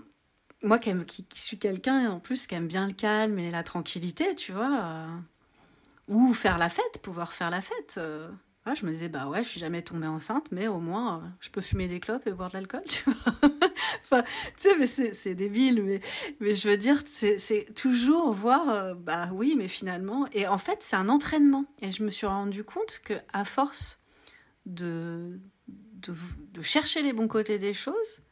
moi qui, qui, suis quelqu'un en plus qui aime bien le calme et la tranquillité, tu vois, euh, ou faire la fête, pouvoir faire la fête je me disais, bah ouais, je suis jamais tombée enceinte, mais au moins, euh, je peux fumer des clopes et boire de l'alcool, tu vois. tu sais, mais c'est débile, mais, mais je veux dire, c'est toujours voir, euh, bah oui, mais finalement. Et en fait, c'est un entraînement. Et je me suis rendu compte que à force de, de, chercher les bons côtés des choses,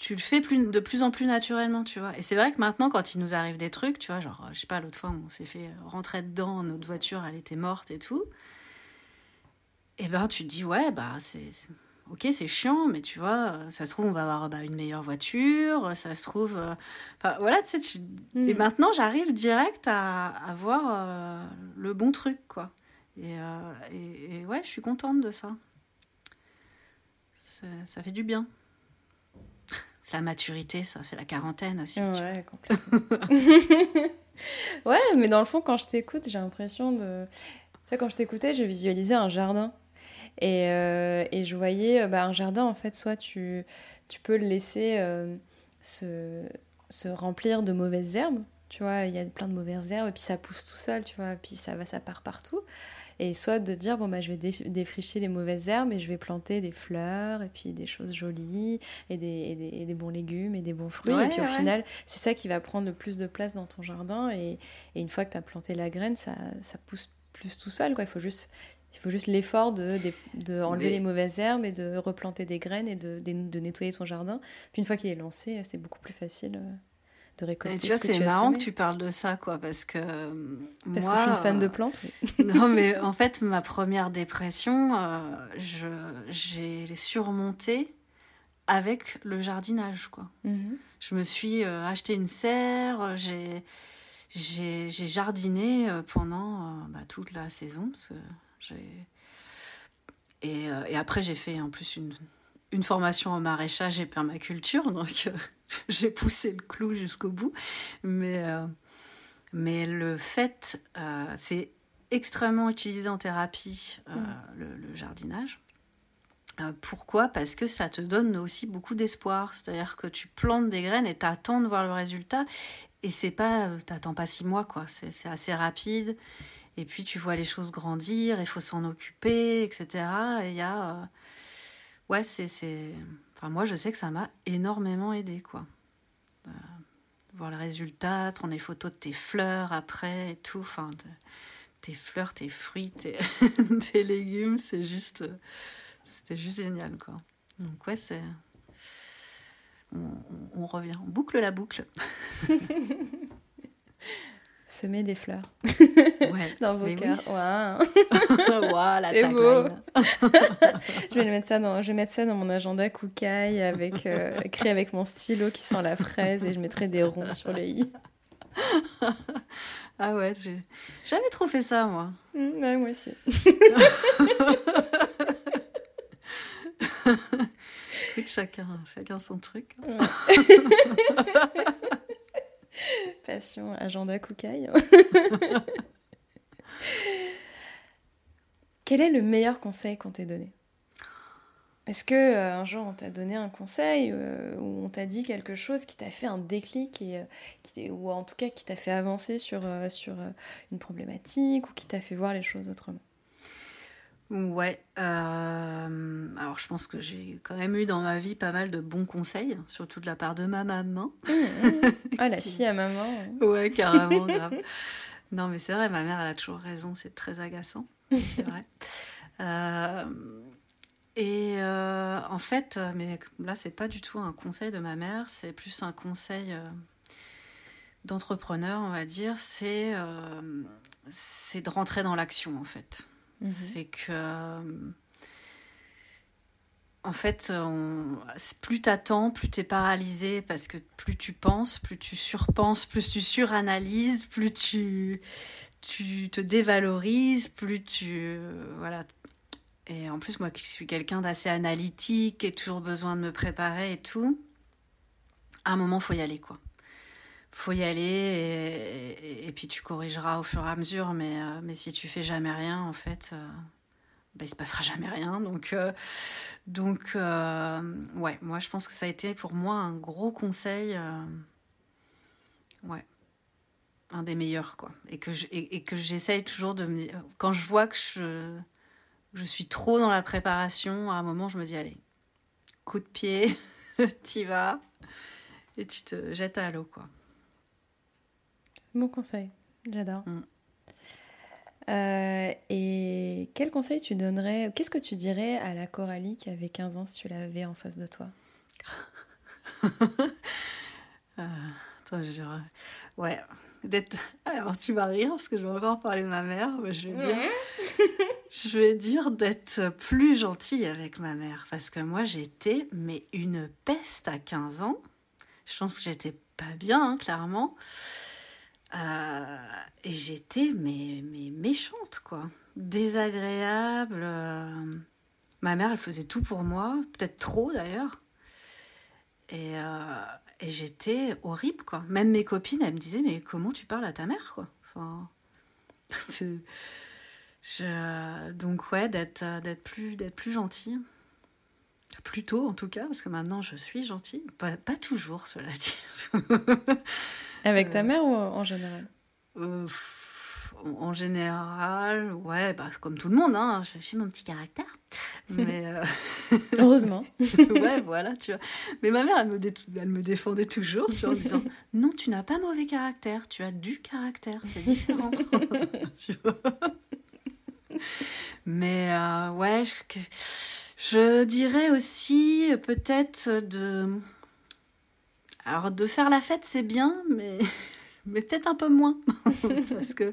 tu le fais plus, de plus en plus naturellement, tu vois. Et c'est vrai que maintenant, quand il nous arrive des trucs, tu vois, genre, je sais pas, l'autre fois, on s'est fait rentrer dedans, notre voiture, elle était morte et tout et eh ben tu te dis ouais bah c'est ok c'est chiant mais tu vois ça se trouve on va avoir bah, une meilleure voiture ça se trouve euh, enfin, voilà tu sais et mm. maintenant j'arrive direct à, avoir euh, le bon truc quoi euh, et, et, ouais je suis contente de ça ça, fait du bien la maturité ça c'est la quarantaine aussi ouais complètement. Ouais mais dans le fond quand je t'écoute j'ai l'impression de tu sais quand je t'écoutais je visualisais un jardin. Et, euh, et je voyais euh, bah, un jardin, en fait, soit tu, tu peux le laisser euh, se, se remplir de mauvaises herbes, tu vois, il y a plein de mauvaises herbes, et puis ça pousse tout seul, tu vois, puis ça va, ça part partout. Et soit de dire, bon, bah, je vais défricher les mauvaises herbes et je vais planter des fleurs, et puis des choses jolies, et des, et des, et des bons légumes, et des bons fruits. et puis au final, c'est ça qui va prendre le plus de place dans ton jardin. Et, et une fois que tu as planté la graine, ça, ça pousse plus tout seul, quoi. Il faut juste il faut juste l'effort de, de, enlever les mauvaises herbes et de replanter des graines et de, de, nettoyer ton jardin. Puis une fois qu'il est lancé, c'est beaucoup plus facile euh, de récolter. tu vois, c'est marrant que tu parles de ça, quoi, parce que. Parce que je suis une fan de plantes. non, mais en fait, ma première dépression, euh, je, j'ai surmonté avec le jardinage, quoi. Mhm. Je me suis euh, acheté une serre, j'ai. J'ai jardiné pendant bah, toute la saison, parce que et, euh, et, après, j'ai fait en plus une, une, formation en maraîchage et permaculture, donc euh, j'ai poussé le clou jusqu'au bout. Mais, euh, mais le fait, c'est extrêmement utilisé en thérapie, mm. le, le, jardinage. Pourquoi? Parce que ça te donne aussi beaucoup d'espoir. C'est-à-dire que tu plantes des graines et tu attends de voir le résultat. Et c'est pas, t'attends pas six mois, quoi. C'est assez rapide. Et puis tu vois les choses grandir, il faut s'en occuper, etc. Et il y a. Ouais, c'est. Enfin, moi, je sais que ça m'a énormément aidé, quoi. Euh, voir le résultat, prendre les photos de tes fleurs après et tout. Enfin, tes fleurs, tes fruits, tes, tes légumes, c'est juste. C'était juste génial, quoi. Donc, ouais, c'est. On, on, revient, on boucle la boucle. Semer des fleurs ouais, dans vos cœurs. voilà, c'est beau. je vais mettre ça dans, je vais mettre ça dans mon agenda Koukaï avec euh, écrit avec mon stylo qui sent la fraise et je mettrai des ronds sur les i. ah ouais, j'ai jamais trop fait ça moi. Mmh, ouais, moi aussi. chacun, chacun son truc. Passion, agenda Koukaï. Quel est le meilleur conseil qu'on t'ait donné? Est-ce que euh, un jour on t'a donné un conseil euh, ou on t'a dit quelque chose qui t'a fait un déclic et, euh, qui ou en tout cas qui t'a fait avancer sur, sur une problématique ou qui t'a fait voir les choses autrement? Ouais. Euh, alors, je pense que j'ai quand même eu dans ma vie pas mal de bons conseils, surtout de la part de ma maman. Mmh, mmh. Ah, la fille à maman. Ouais, carrément, grave. Non, mais c'est vrai, ma mère, elle a toujours raison, c'est très agaçant. C'est vrai. Euh, et euh, en fait, mais là, c'est pas du tout un conseil de ma mère, c'est plus un conseil d'entrepreneur, on va dire, c'est c'est de rentrer dans l'action en fait. Mhm. C'est que en fait, on, plus t'attends, plus t'es paralysé parce que plus tu penses, plus tu surpenses, plus tu suranalyses, plus tu te dévalorises, plus tu voilà. Et en plus, moi, qui suis quelqu'un d'assez analytique et toujours besoin de me préparer et tout, à un moment, faut y aller quoi. Faut y aller et, puis tu corrigeras au fur et à mesure, mais euh, mais si tu fais jamais rien, en fait. euh, ben, il se passera jamais rien. Donc, euh, donc euh, ouais, moi je pense que ça a été pour moi un gros conseil. ouais, un des meilleurs, quoi. Et que je- et que j'essaye toujours de me dire. Quand je vois que je, je suis trop dans la préparation, à un moment je me dis allez, coup de pied, t'y vas. Et tu te jettes à l'eau, quoi. Bon conseil, j'adore. Mm. Euh, et quel conseil tu donnerais, qu'est-ce que tu dirais à la Coralie qui avait 15 ans si tu l'avais en face de toi? Attends, je dirais- Ouais. D'être... Alors, tu vas rire parce que je vais encore parler de ma mère, mais je vais dire... je vais dire d'être plus gentille avec ma mère. Parce que moi, j'étais, mais une peste à 15 ans. Je pense que j'étais pas bien, hein, clairement. Euh, et j'étais, mais, mais méchante, quoi. Désagréable. euh. Ma mère, elle faisait tout pour moi. Peut-être trop, d'ailleurs. Et, euh, et j'étais horrible, quoi. Même mes copines, elles me disaient, mais comment tu parles à ta mère, quoi? Enfin. Donc, ouais, d'être euh, d'être plus, d'être plus gentille. Plus tôt, en tout cas, parce que maintenant, je suis gentille. Pas toujours, cela dit. Avec ta Euh. mère ou en général? Euh, en général, ouais, bah, comme tout le monde, hein, j'ai mon petit caractère. Mais... euh, Heureusement. ouais, voilà, tu vois. Mais ma mère, elle me, dé- elle me défendait toujours, tu vois, en disant Non, tu n'as pas mauvais caractère, tu as du caractère, c'est différent. Tu vois. Mais euh, ouais, je, dirais aussi euh, peut-être de. Alors, de faire la fête, c'est bien, mais, mais peut-être un peu moins. Parce que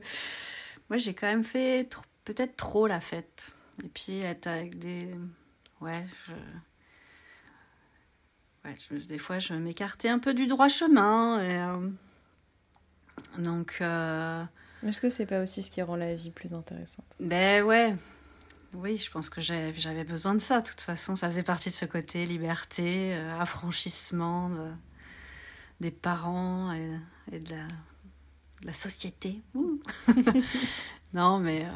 moi, j'ai quand même fait tr- peut-être trop la fête. Et puis, être avec des. Ouais, je. Ouais, je- des fois, je m'écartais un peu du droit chemin. Et, euh, Donc, euh, Est-ce que c'est pas aussi ce qui rend la vie plus intéressante? Ben ouais. Oui, je pense que j'avais besoin de ça. De toute façon, ça faisait partie de ce côté liberté, euh, affranchissement de- des parents et, et de, la, de la société. Non, mais, euh,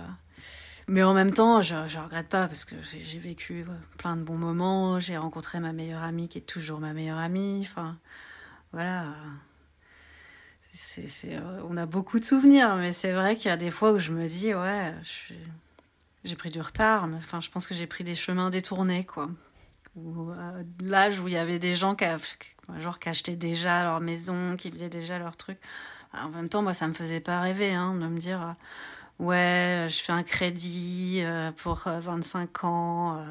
mais en même temps, je ne regrette pas parce que j'ai vécu ouais, plein de bons moments. J'ai rencontré ma meilleure amie qui est toujours ma meilleure amie. Enfin, voilà. C'est, c'est, euh, on a beaucoup de souvenirs, mais c'est vrai qu'il y a des fois où je me dis, ouais, j'ai pris du retard, mais enfin, je pense que j'ai pris des chemins détournés, quoi. Ou, euh, l'âge où il y avait des gens qui, genre, qui achetaient déjà leur maison, qui faisaient déjà leur truc. En même temps, moi, ça me faisait pas rêver, hein, de me dire, euh, ouais, je fais un crédit euh, pour euh, 25 ans, euh,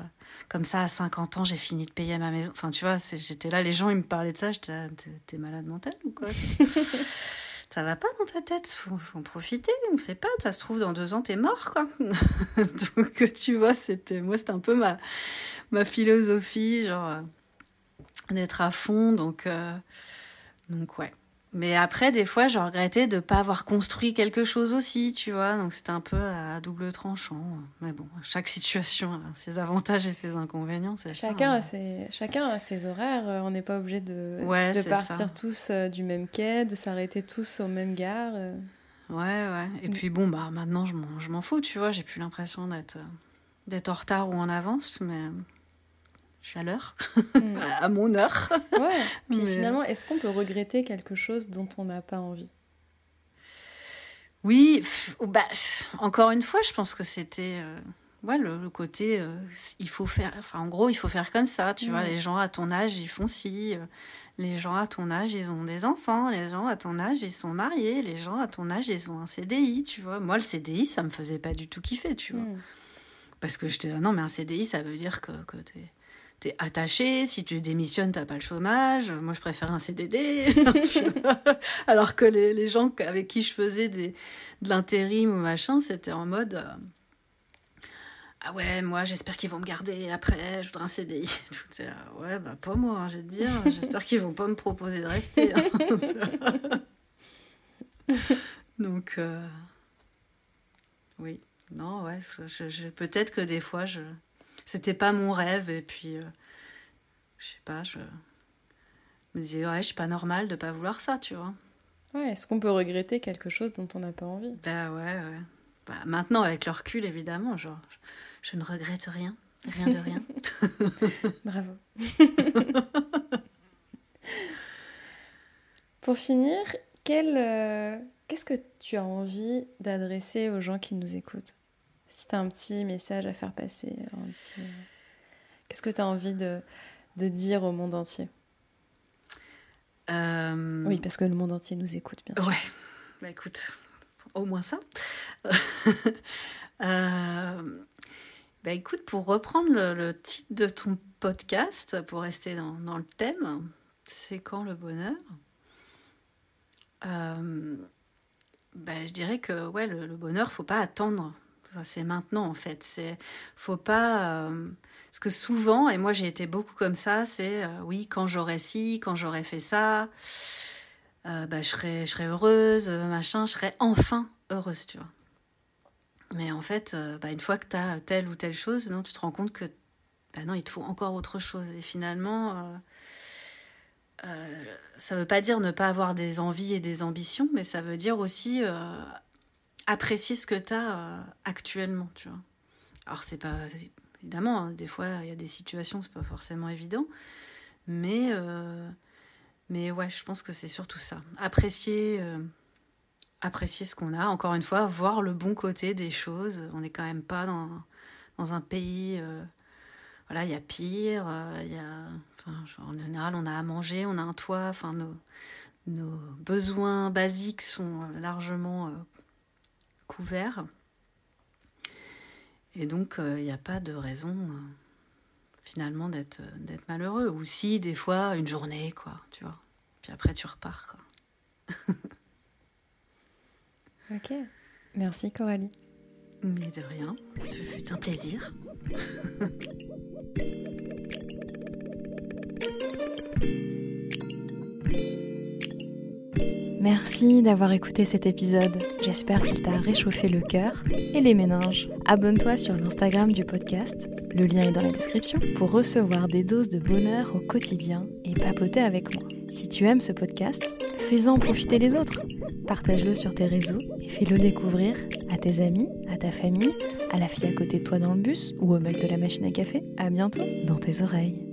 comme ça, à 50 ans, j'ai fini de payer ma maison. Enfin, tu vois, j'étais là, les gens, ils me parlaient de ça, j'étais, t'es malade mental ou quoi? Ça va pas dans ta tête, faut, faut en profiter, on sait pas, ça se trouve, dans deux ans, t'es mort, quoi. Donc, tu vois, c'était, moi, c'était un peu ma, ma philosophie, genre, euh, d'être à fond, donc, euh, donc, ouais. Mais après, des fois, je regrettais de ne pas avoir construit quelque chose aussi, tu vois. Donc, c'était un peu à double tranchant. Mais bon, chaque situation a ses avantages et ses inconvénients, ça, Chacun, hein. a ses, chacun a ses horaires. euh, On n'est pas obligé de, Ouais, de partir ça. tous euh, du même quai, de s'arrêter tous au même gare. euh. Ouais, ouais. Et Mm. puis bon, bah maintenant je m'en, fous, tu vois. J'ai plus l'impression d'être, d'être en retard ou en avance, mais je suis à l'heure, Mm. à mon heure. Ouais. Puis Mais- finalement, est-ce qu'on peut regretter quelque chose dont on n'a pas envie? Oui, bah, encore une fois, je pense que c'était euh, ouais, le, le côté euh, il faut faire, enfin en gros, il faut faire comme ça, tu vois. Mm. Les gens à ton âge, ils font ci. euh, les gens à ton âge, ils ont des enfants. Les gens à ton âge, ils sont mariés. Les gens à ton âge, ils ont un CDI, tu vois. Moi, le CDI, ça me faisait pas du tout kiffer, tu vois. Mm. Parce que j'étais là, non, mais un CDI, ça veut dire que, que t'es t'es attaché, si tu démissionnes, t'as pas le chômage. Moi, je préfère un CDD. Alors que les, les, gens avec qui je faisais des, de l'intérim ou machin, c'était en mode euh, Ah ouais, moi, j'espère qu'ils vont me garder après, je voudrais un CDI. Tout ouais, bah, pas moi, hein, je vais te dire. J'espère qu'ils vont pas me proposer de rester. Hein. Donc, euh, oui, non, ouais, je, je peut-être que des fois, je c'était pas mon rêve et puis euh, je sais pas je me disais ouais je suis pas normale de pas vouloir ça tu vois. Ouais est-ce qu'on peut regretter quelque chose dont on n'a pas envie? Bah ouais ouais. Bah, maintenant avec le recul évidemment genre je, je ne regrette rien rien de rien. Bravo. Pour finir quel euh, qu'est-ce que tu as envie d'adresser aux gens qui nous écoutent? Si tu as un petit message à faire passer, petit... qu'est-ce que tu as envie de, de, dire au monde entier? Euh... Oui, parce que le monde entier nous écoute, bien sûr. Ouais, bah écoute, au moins ça. euh... Bah écoute, pour reprendre le, le, titre de ton podcast, pour rester dans, dans le thème, c'est quand le bonheur? Euh... bah, Je dirais que ouais, le, le bonheur, faut pas attendre c'est maintenant en fait. C'est faut pas euh, parce que souvent et moi j'ai été beaucoup comme ça. C'est euh, oui quand j'aurais ci, quand j'aurais fait ça, euh, bah, je serais je serais heureuse, machin, je serais enfin heureuse, tu vois. Mais en fait, bah, une fois que tu as telle ou telle chose, non, tu te rends compte que bah non, il te faut encore autre chose. Et finalement, ça veut pas dire ne pas avoir des envies et des ambitions, mais ça veut dire aussi apprécier ce que tu as euh, actuellement, tu vois. Alors, c'est pas. Évidemment, hein, des fois, il y a des situations, c'est pas forcément évident. Mais, euh, mais ouais, je pense que c'est surtout ça. Apprécier, euh, apprécier ce qu'on a. Encore une fois, voir le bon côté des choses. On n'est quand même pas dans, dans un pays. voilà, il y a pire. Il en général, on a à manger, on a un toit. Enfin, nos, nos besoins basiques sont largement couvert. Et donc, il euh, n'y a pas de raison euh, finalement d'être d'être malheureux. Ou si, des fois, une journée, quoi, tu vois. Puis après, tu repars, quoi. ok. Merci, Coralie. Mais de rien. Ce fut un plaisir. Merci d'avoir écouté cet épisode. J'espère qu'il t'a réchauffé le cœur et les méninges. Abonne-toi sur l'Instagram du podcast, le lien est dans la description, pour recevoir des doses de bonheur au quotidien et papoter avec moi. Si tu aimes ce podcast, fais-en profiter les autres. Partage-le sur tes réseaux et fais-le découvrir à tes amis, à ta famille, à la fille à côté de toi dans le bus ou au mec de la machine à café. À bientôt dans tes oreilles.